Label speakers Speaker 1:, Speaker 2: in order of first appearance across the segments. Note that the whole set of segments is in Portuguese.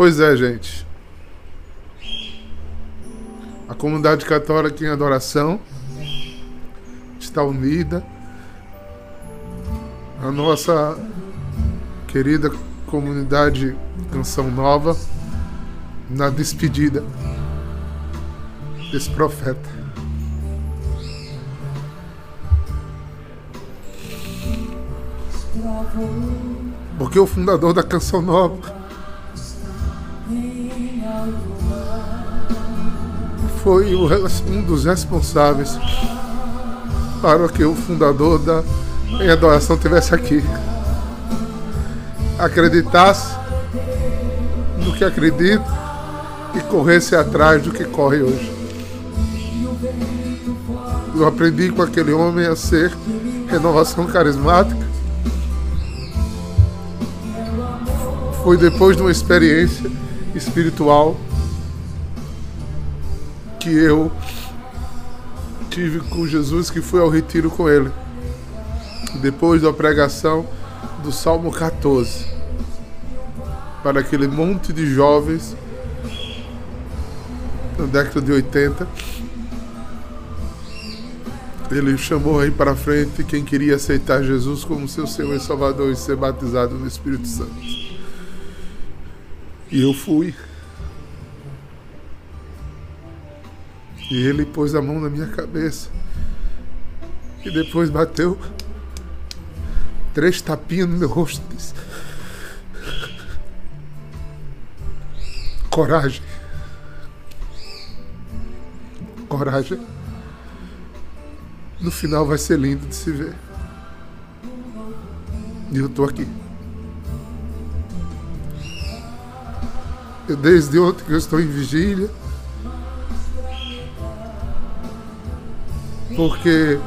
Speaker 1: Pois é, gente. A comunidade católica em adoração está unida. A nossa querida comunidade Canção Nova na despedida desse profeta. Porque o fundador da Canção Nova foi um dos responsáveis para que o fundador da em adoração estivesse aqui. Acreditasse no que acredita e corresse atrás do que corre hoje. Eu aprendi com aquele homem a ser renovação carismática. Foi depois de uma experiência espiritual que eu tive com Jesus, que fui ao retiro com ele. Depois da pregação do Salmo 14, para aquele monte de jovens na década de 80. Ele chamou aí para frente quem queria aceitar Jesus como seu Senhor e Salvador e ser batizado no Espírito Santo. E eu fui. E ele pôs a mão na minha cabeça. E depois bateu três tapinhas no meu rosto e disse: Coragem. Coragem. No final vai ser lindo de se ver. E eu estou aqui. Eu, desde ontem que eu estou em vigília. Porque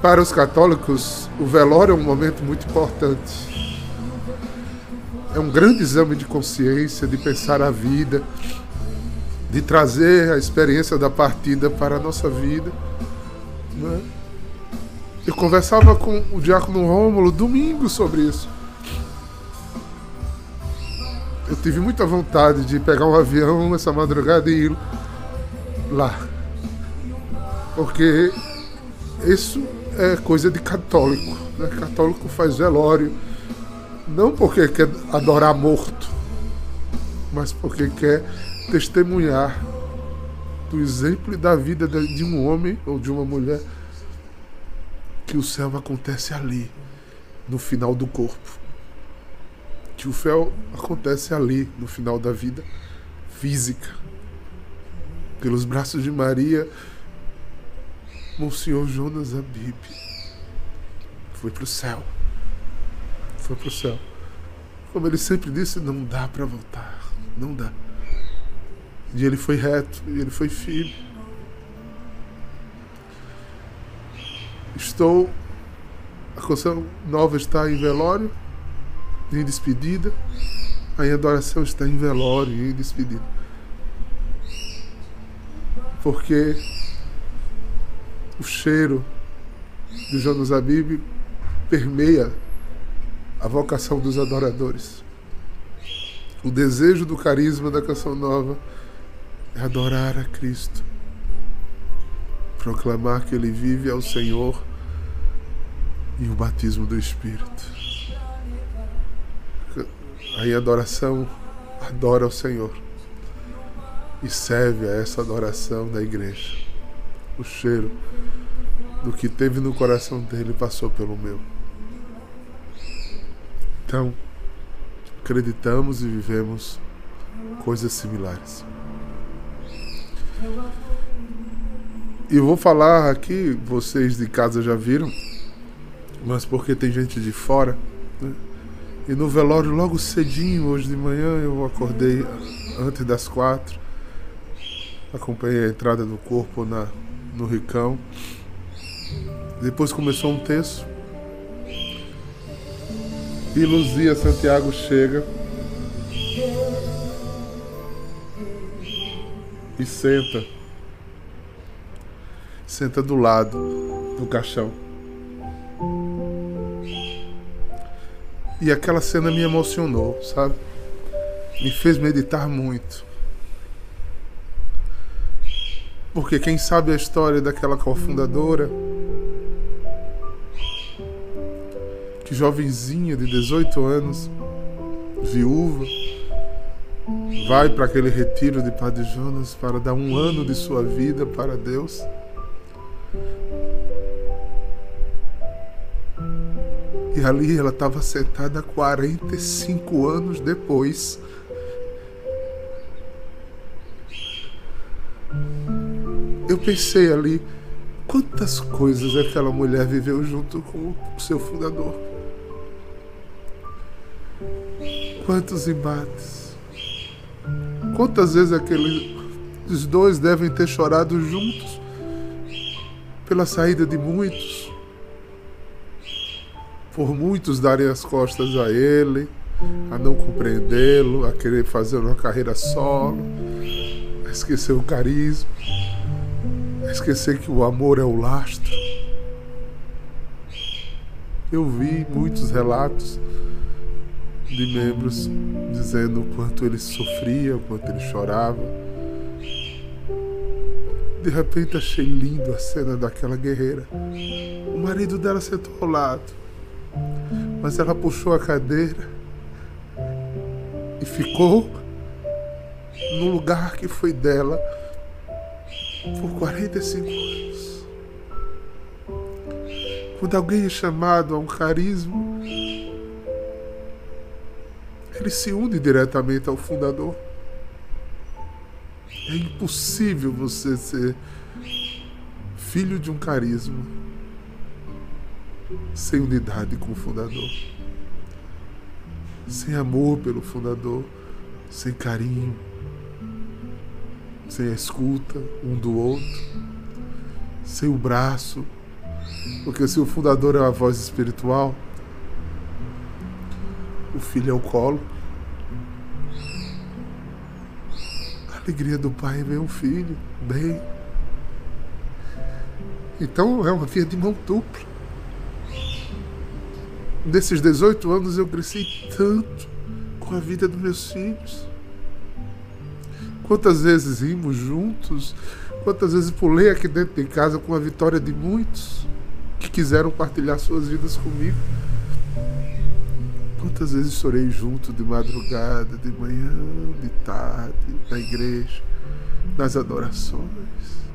Speaker 1: para os católicos o velório é um momento muito importante. É um grande exame de consciência, de pensar a vida, de trazer a experiência da partida para a nossa vida. Né? Eu conversava com o diácono Rômulo domingo sobre isso. Eu tive muita vontade de pegar um avião essa madrugada e ir lá. Porque isso é coisa de católico. Né? Católico faz velório. Não porque quer adorar morto, mas porque quer testemunhar do exemplo e da vida de um homem ou de uma mulher que o céu acontece ali, no final do corpo. Que o céu acontece ali, no final da vida física. Pelos braços de Maria, Monsenhor Jonas Abib foi para o céu. Foi para o céu. Como ele sempre disse, não dá para voltar. Não dá. E ele foi reto, e ele foi firme. Estou. A canção nova está em velório, em despedida. A adoração está em velório em despedida. Porque o cheiro do Jonas Abib permeia a vocação dos adoradores. O desejo do carisma da canção nova é adorar a Cristo, proclamar que Ele vive ao Senhor e o batismo do Espírito. Aí a adoração adora ao Senhor e serve a essa adoração da igreja. O cheiro do que teve no coração dele passou pelo meu. Então, acreditamos e vivemos coisas similares. E vou falar aqui, vocês de casa já viram, mas porque tem gente de fora. Né? E no velório, logo cedinho, hoje de manhã, eu acordei antes das quatro. Acompanhei a entrada do corpo na, no Ricão. Depois começou um texto. E Luzia Santiago chega e senta. Senta do lado do caixão. E aquela cena me emocionou, sabe? me fez meditar muito. Porque quem sabe a história daquela cofundadora, que jovenzinha de 18 anos, viúva, vai para aquele retiro de Padre Jonas para dar um ano de sua vida para Deus. E ali ela estava sentada 45 anos depois. Eu pensei ali, quantas coisas aquela mulher viveu junto com o seu fundador. Quantos embates. Quantas vezes aqueles dois devem ter chorado juntos pela saída de muitos por muitos darem as costas a ele, a não compreendê-lo, a querer fazer uma carreira solo, a esquecer o carisma, esquecer que o amor é o lastro. Eu vi muitos relatos de membros dizendo o quanto ele sofria, o quanto ele chorava. De repente achei lindo a cena daquela guerreira. O marido dela sentou ao lado mas ela puxou a cadeira e ficou no lugar que foi dela por 45 anos. Quando alguém é chamado a um carisma, ele se une diretamente ao fundador. É impossível você ser filho de um carisma sem unidade com o fundador, sem amor pelo fundador, sem carinho, sem a escuta um do outro, sem o braço, porque se o fundador é uma voz espiritual, o filho é o colo. A alegria do pai é ver um filho bem. Então é uma via de mão dupla. Nesses 18 anos eu cresci tanto com a vida dos meus filhos. Quantas vezes rimos juntos, quantas vezes pulei aqui dentro de casa com a vitória de muitos que quiseram partilhar suas vidas comigo. Quantas vezes chorei junto de madrugada, de manhã, de tarde, na igreja, nas adorações.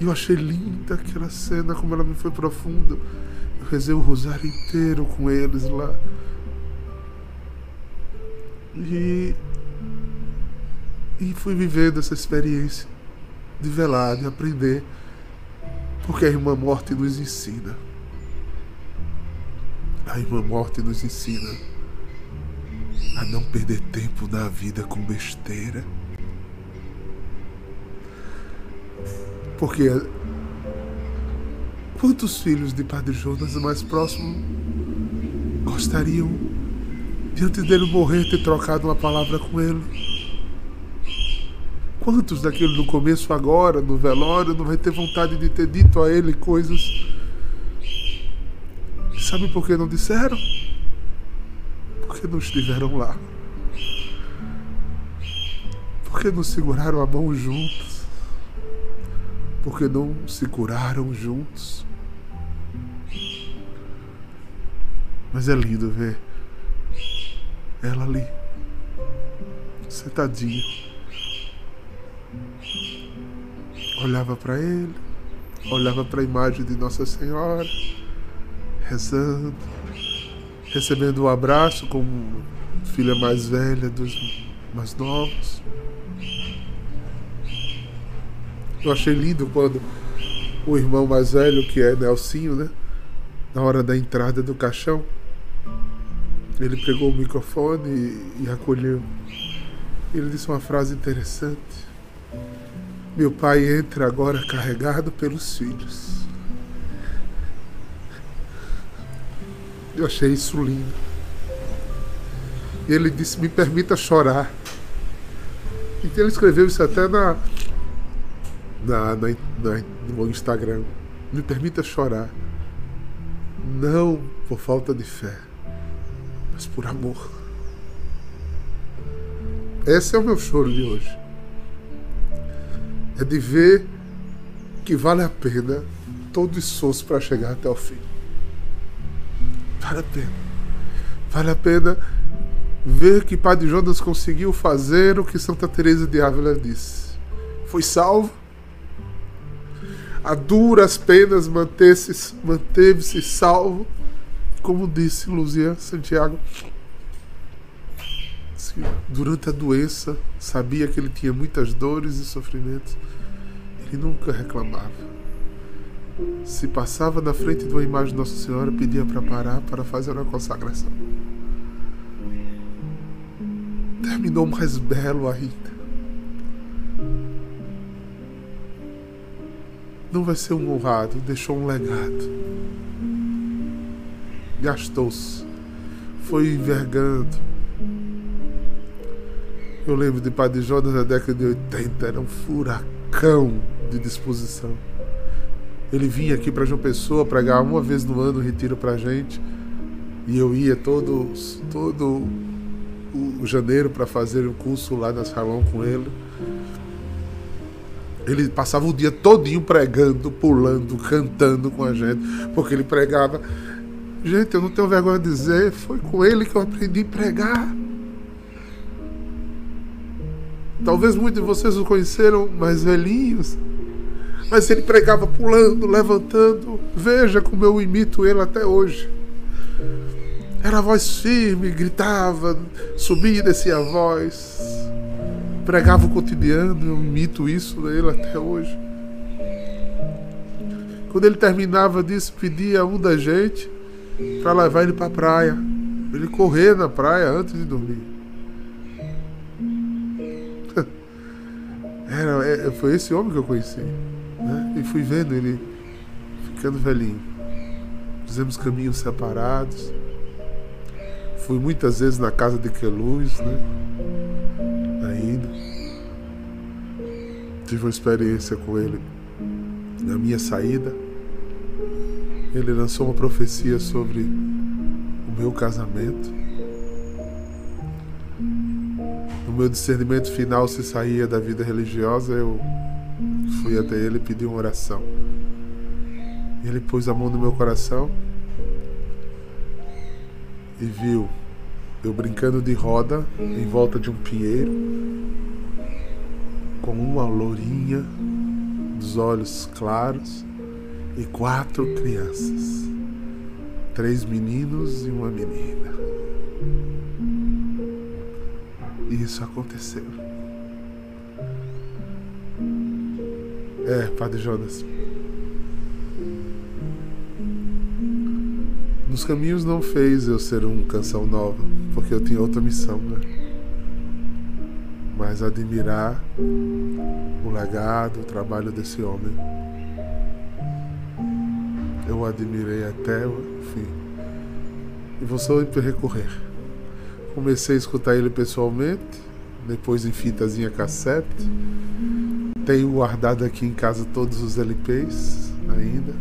Speaker 1: E eu achei linda aquela cena, como ela me foi profunda rezei o rosário inteiro com eles lá. E, e fui vivendo essa experiência de velar, de aprender, porque a irmã morte nos ensina. A irmã morte nos ensina a não perder tempo na vida com besteira. Porque Quantos filhos de Padre Jonas mais próximo gostariam, diante dele morrer, ter trocado uma palavra com ele? Quantos daquele no começo, agora, no velório, não vai ter vontade de ter dito a ele coisas? Sabe por que não disseram? Porque não estiveram lá. Porque não seguraram a mão juntos. Porque não se curaram juntos. Mas é lindo ver ela ali, sentadinha. Olhava para ele, olhava para a imagem de Nossa Senhora, rezando, recebendo um abraço como filha mais velha dos mais novos. Eu achei lindo quando o irmão mais velho, que é Nelsinho, né? Na hora da entrada do caixão, ele pegou o microfone e, e acolheu. Ele disse uma frase interessante. Meu pai entra agora carregado pelos filhos. Eu achei isso lindo. E ele disse: Me permita chorar. Então ele escreveu isso até na, na, na, na no Instagram. Me permita chorar. Não por falta de fé mas por amor. Esse é o meu choro de hoje. É de ver que vale a pena todo esforço para chegar até o fim. Vale a pena. Vale a pena ver que Padre Jonas conseguiu fazer o que Santa Teresa de Ávila disse. Foi salvo. A duras penas manteve-se manteve salvo, como disse Luzia Santiago durante a doença, sabia que ele tinha muitas dores e sofrimentos. Ele nunca reclamava. Se passava na frente de uma imagem de Nossa Senhora, pedia para parar para fazer uma consagração. Terminou mais belo ainda. Não vai ser um honrado, deixou um legado. Gastou-se, foi envergando, eu lembro de Padre Jonas na década de 80, era um furacão de disposição. Ele vinha aqui para João Pessoa pregar uma vez no ano, retiro para gente. E eu ia todo, todo o janeiro para fazer o um curso lá na salão com ele. Ele passava o dia todinho pregando, pulando, cantando com a gente, porque ele pregava. Gente, eu não tenho vergonha de dizer, foi com ele que eu aprendi a pregar. Talvez muitos de vocês o conheceram mais velhinhos. Mas ele pregava pulando, levantando. Veja como eu imito ele até hoje. Era a voz firme, gritava, subia e descia a voz. Pregava o cotidiano, eu imito isso dele até hoje. Quando ele terminava disso, pedia a um da gente para levar ele para a praia. Ele correr na praia antes de dormir. Era, é, foi esse homem que eu conheci. Né? E fui vendo ele ficando velhinho. Fizemos caminhos separados. Fui muitas vezes na casa de Queluz, né? Ainda. Tive uma experiência com ele na minha saída. Ele lançou uma profecia sobre o meu casamento. Meu discernimento final se saía da vida religiosa, eu fui até ele e pedi uma oração. Ele pôs a mão no meu coração e viu eu brincando de roda em volta de um pinheiro com uma lourinha dos olhos claros e quatro crianças, três meninos e uma menina. Isso aconteceu. É, Padre Jonas. Nos caminhos não fez eu ser um canção nova, porque eu tinha outra missão, né? Mas admirar o legado, o trabalho desse homem. Eu o admirei até o fim. E vou só recorrer. Comecei a escutar ele pessoalmente, depois em fitazinha cassete. Tenho guardado aqui em casa todos os LPs ainda.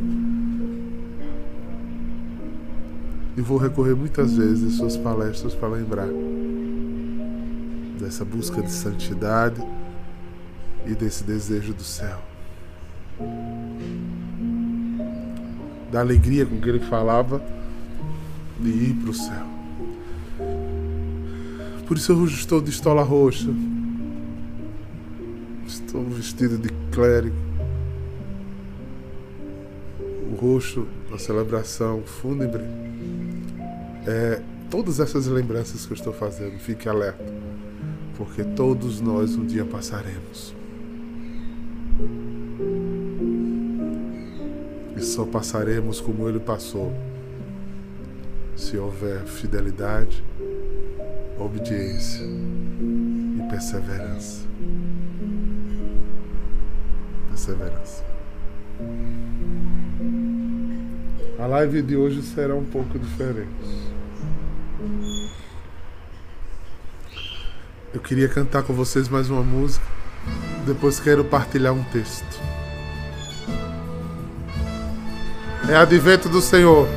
Speaker 1: E vou recorrer muitas vezes em suas palestras para lembrar dessa busca de santidade e desse desejo do céu. Da alegria com que ele falava de ir para o céu. Por isso eu estou de estola roxa. Estou vestido de clérigo. O roxo da celebração fúnebre é todas essas lembranças que eu estou fazendo. Fique alerta, porque todos nós um dia passaremos. E só passaremos como ele passou, se houver fidelidade obediência e perseverança. Perseverança. A live de hoje será um pouco diferente. Eu queria cantar com vocês mais uma música. Depois quero partilhar um texto. É advento do Senhor.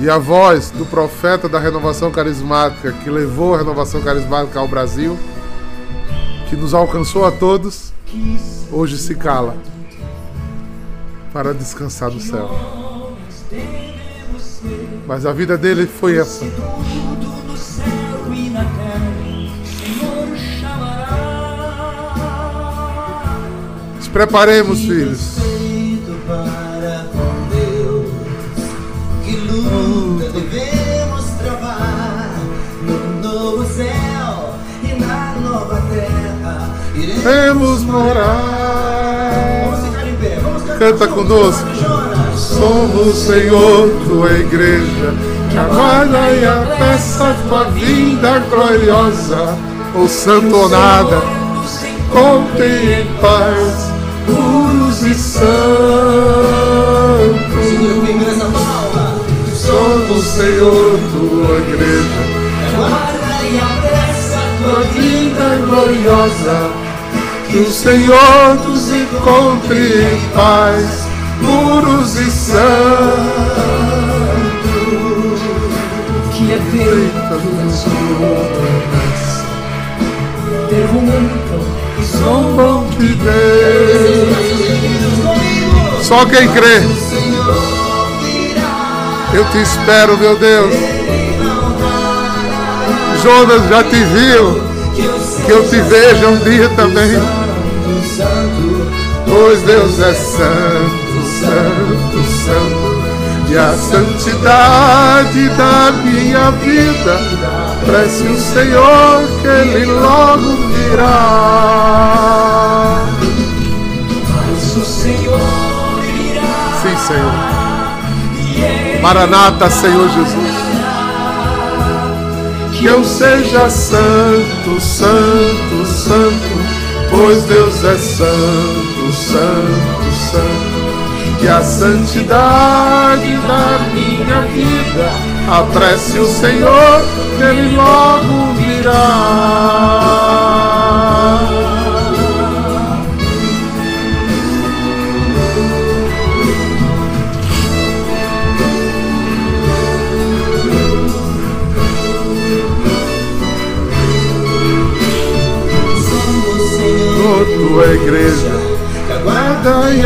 Speaker 1: E a voz do profeta da renovação carismática que levou a renovação carismática ao Brasil, que nos alcançou a todos, hoje se cala para descansar no céu. Mas a vida dele foi essa. Nos preparemos, filhos. Devemos travar no novo céu e na nova terra. Iremos morar. Vamos ficar em pé, vamos cantar. Canta conosco. Somos, Senhor, tua igreja, que aguarda e apressa tua vinda gloriosa. O santo ou nada, contem em paz, puros e santos somos, Senhor, tua igreja. Guarda e apressa tua vida gloriosa, que o Senhor nos encontre em paz, puros e santos. Que é feita das obras, perguntam e zombam de Deus. Só quem crê eu te espero, meu Deus. Jonas já te viu. Que eu te veja um dia também. Pois Deus é santo, santo, santo. E a santidade da minha vida. Prece o Senhor que Ele logo virá. Mas o Senhor virá. Sim, Senhor. Maranata, Senhor Jesus. Que eu seja santo, santo, santo, pois Deus é santo, santo, santo. Que a santidade da minha vida apresse o Senhor, que Ele logo virá.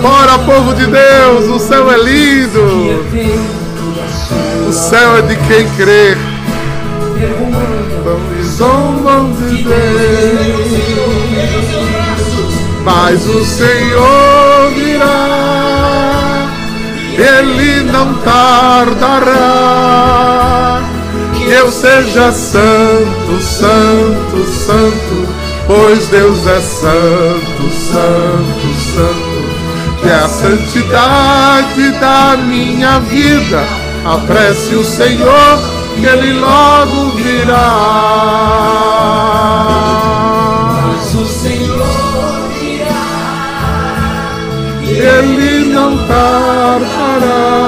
Speaker 1: Bora, povo de Deus, o céu é lindo. O céu é de quem crê. Vamos zombam de Deus. Mas o Senhor virá, Ele não tardará. Que eu seja santo, santo, santo, pois Deus é santo, santo, santo é a santidade da minha vida. Apresse o Senhor, que Ele logo virá. Mas o Senhor virá, e Ele não tardará.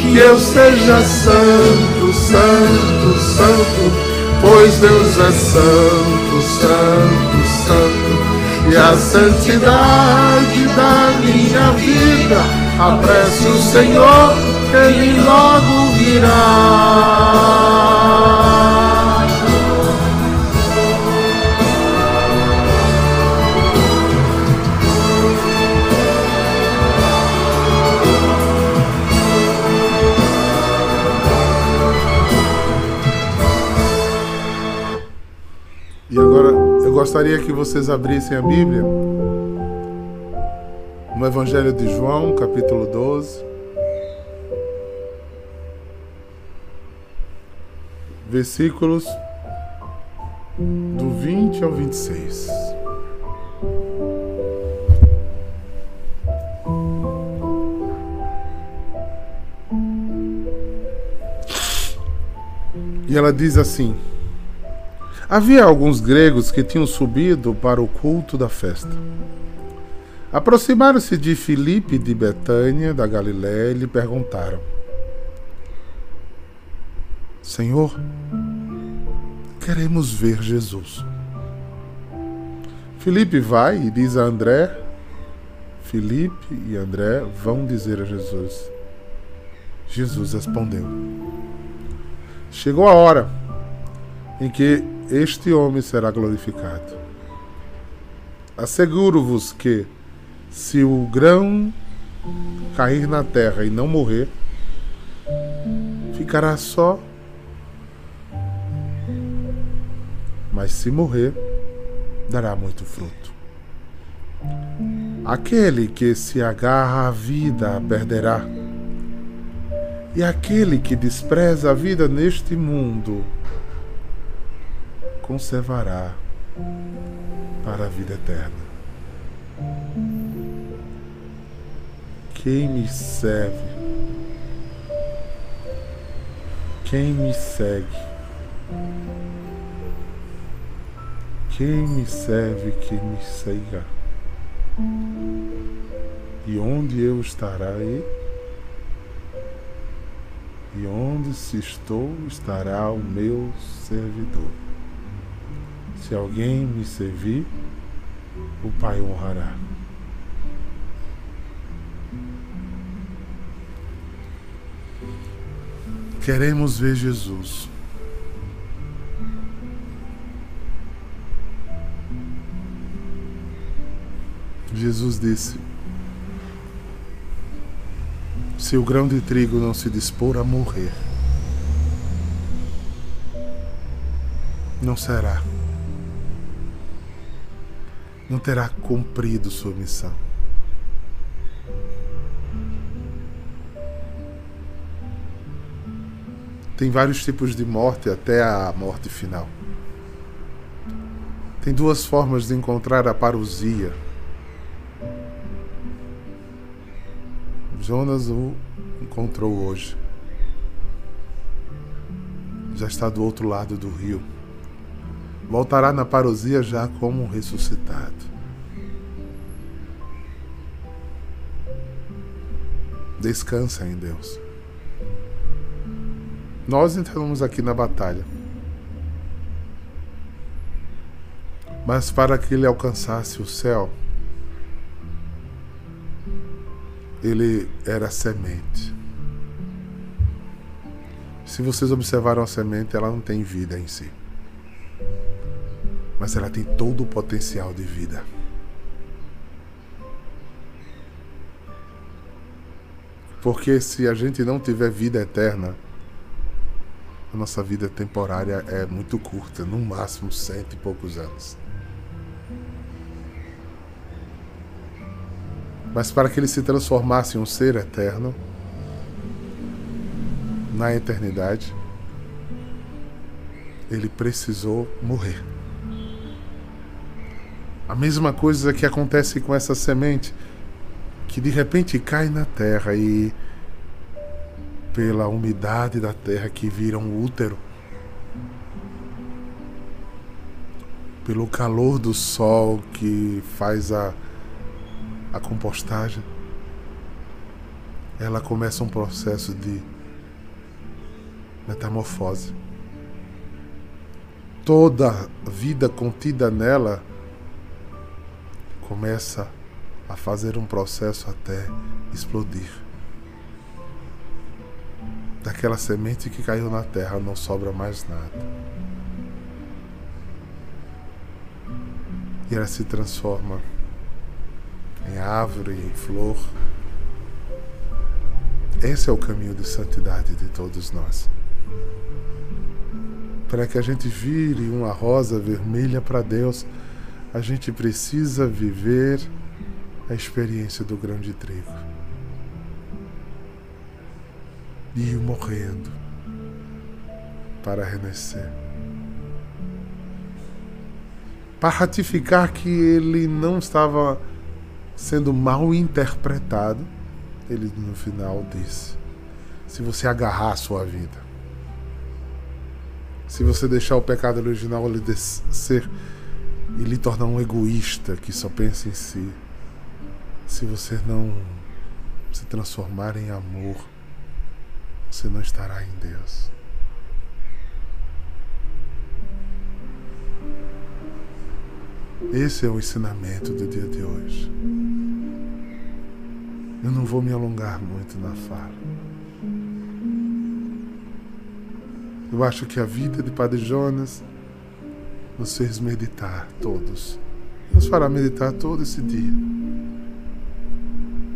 Speaker 1: Que eu seja santo, santo, santo, pois Deus é santo, santo, santo e a santidade da minha vida. Apresse o Senhor, Ele logo virá. Gostaria que vocês abrissem a Bíblia no Evangelho de João, capítulo 12. Versículos do 20 ao 26. E ela diz assim: Havia alguns gregos que tinham subido para o culto da festa. Aproximaram-se de Filipe de Betânia, da Galiléia, e lhe perguntaram: Senhor, queremos ver Jesus. Filipe vai e diz a André: Filipe e André vão dizer a Jesus. Jesus respondeu: Chegou a hora em que este homem será glorificado. Asseguro-vos que, se o grão cair na terra e não morrer, ficará só. Mas se morrer, dará muito fruto. Aquele que se agarra à vida perderá, e aquele que despreza a vida neste mundo conservará para a vida eterna. Quem me serve, quem me segue, quem me serve, quem me siga. E onde eu estarei? E onde se estou, estará o meu servidor. Se alguém me servir, o Pai honrará. Queremos ver Jesus. Jesus disse: Se o grão de trigo não se dispor a morrer, não será não terá cumprido sua missão. Tem vários tipos de morte até a morte final. Tem duas formas de encontrar a parousia. Jonas o encontrou hoje. Já está do outro lado do rio voltará na parousia já como ressuscitado. Descansa em Deus. Nós entramos aqui na batalha. Mas para que ele alcançasse o céu, ele era semente. Se vocês observaram a semente, ela não tem vida em si mas ela tem todo o potencial de vida. Porque se a gente não tiver vida eterna, a nossa vida temporária é muito curta, no máximo cento e poucos anos. Mas para que ele se transformasse em um ser eterno, na eternidade, ele precisou morrer. A mesma coisa que acontece com essa semente que de repente cai na terra e pela umidade da terra que vira um útero, pelo calor do sol que faz a, a compostagem, ela começa um processo de metamorfose. Toda a vida contida nela começa a fazer um processo até explodir. Daquela semente que caiu na terra não sobra mais nada. E ela se transforma em árvore, em flor. Esse é o caminho de santidade de todos nós. Para que a gente vire uma rosa vermelha para Deus a gente precisa viver a experiência do grão de trigo. E ir morrendo para renascer. Para ratificar que ele não estava sendo mal interpretado, ele no final disse: se você agarrar a sua vida, se você deixar o pecado original lhe descer e lhe tornar um egoísta que só pensa em si, se você não se transformar em amor, você não estará em Deus. Esse é o ensinamento do dia de hoje. Eu não vou me alongar muito na fala. Eu acho que a vida de Padre Jonas nos fez meditar todos. Nos fará meditar todo esse dia.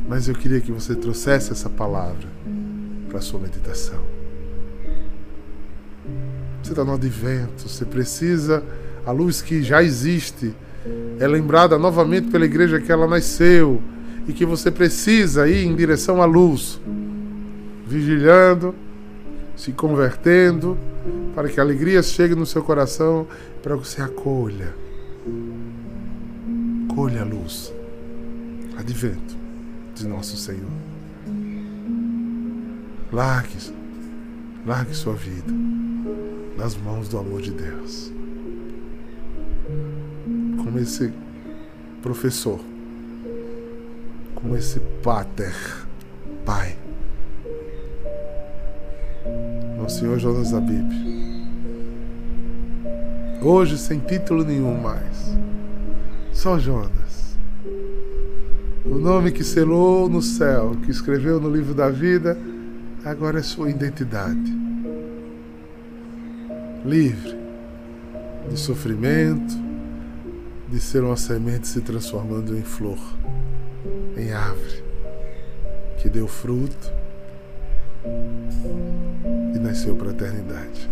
Speaker 1: Mas eu queria que você trouxesse essa palavra para a sua meditação. Você está no advento, você precisa, a luz que já existe, é lembrada novamente pela igreja que ela nasceu e que você precisa ir em direção à luz, vigilando, se convertendo, para que a alegria chegue no seu coração, para que você acolha. Colha a luz. Advento de nosso Senhor. Largue, largue sua vida nas mãos do amor de Deus. Como esse professor, como esse pater, pai, o Senhor Jonas Abib. Hoje sem título nenhum mais, só Jonas o nome que selou no céu, que escreveu no livro da vida, agora é sua identidade. Livre de sofrimento, de ser uma semente se transformando em flor, em árvore, que deu fruto e nasceu para a eternidade.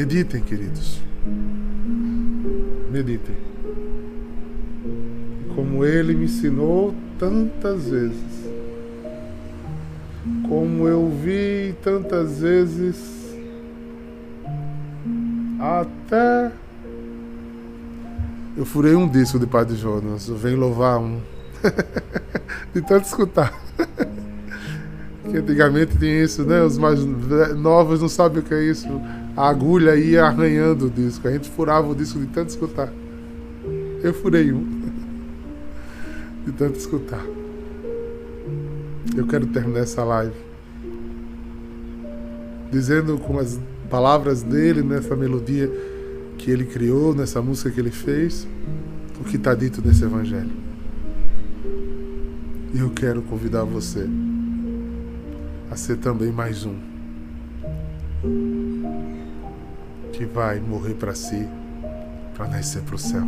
Speaker 1: Meditem, queridos. Meditem como ele me ensinou tantas vezes, como eu vi tantas vezes, até eu furei um disco de Padre Jonas, eu venho louvar um, de tanto escutar. que antigamente tinha isso, né? Os mais novos não sabem o que é isso. A agulha ia arranhando o disco, a gente furava o disco de tanto escutar. Eu furei um de tanto escutar. Eu quero terminar essa live dizendo com as palavras dele nessa melodia que ele criou, nessa música que ele fez, o que está dito nesse evangelho. E eu quero convidar você a ser também mais um que vai morrer para si, para nascer para o céu.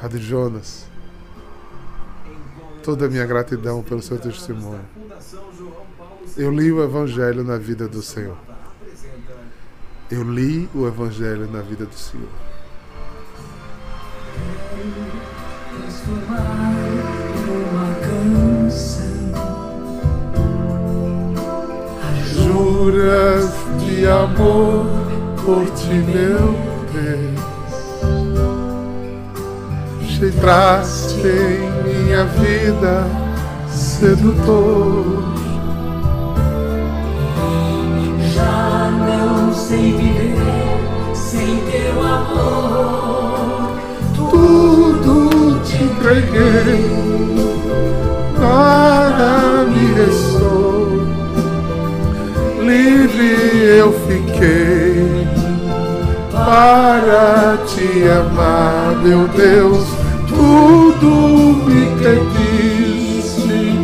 Speaker 1: Padre Jonas, toda a minha gratidão pelo seu testemunho. Eu li o Evangelho na vida do Senhor. Eu li o Evangelho na vida do Senhor. Juras de amor por ti, meu Deus entraste em minha vida, sedutor.
Speaker 2: Já não sei viver sem teu amor.
Speaker 1: Tudo te entreguei, nada me restou. Para te amar, meu Deus tudo me pediste,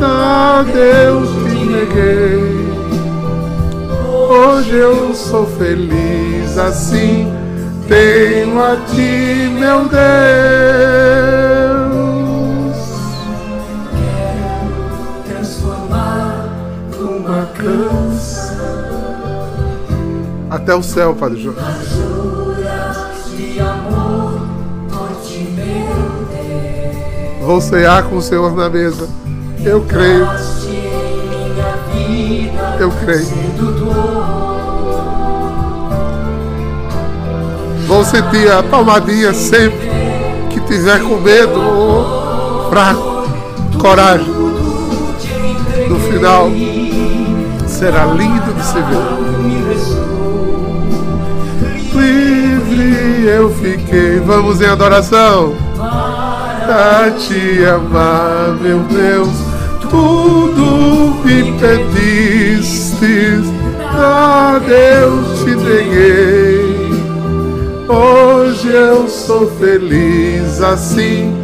Speaker 1: a Deus te neguei. Hoje eu sou feliz assim, tenho a ti, meu Deus.
Speaker 2: Quero transformar numa canção.
Speaker 1: Até o céu, Padre João. Vou cear com o Senhor na mesa. Eu creio. Eu creio. Vou sentir a palmadinha sempre que tiver com medo ou fraco. Coragem. No final, será lindo de se ver. Livre eu fiquei. Vamos em adoração. A te amar, meu Deus, tudo me pedistes, a Deus te entreguei. Hoje eu sou feliz assim,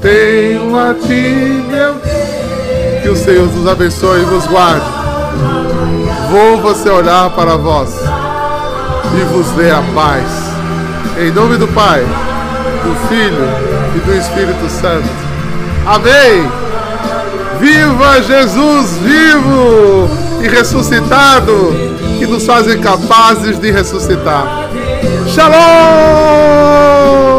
Speaker 1: tenho a ti, meu Deus. Que o Senhor nos abençoe e vos guarde. Vou você olhar para vós e vos dê a paz. Em nome do Pai, do Filho e do Espírito Santo. Amém. Viva Jesus vivo e ressuscitado, que nos fazem capazes de ressuscitar. Shalom!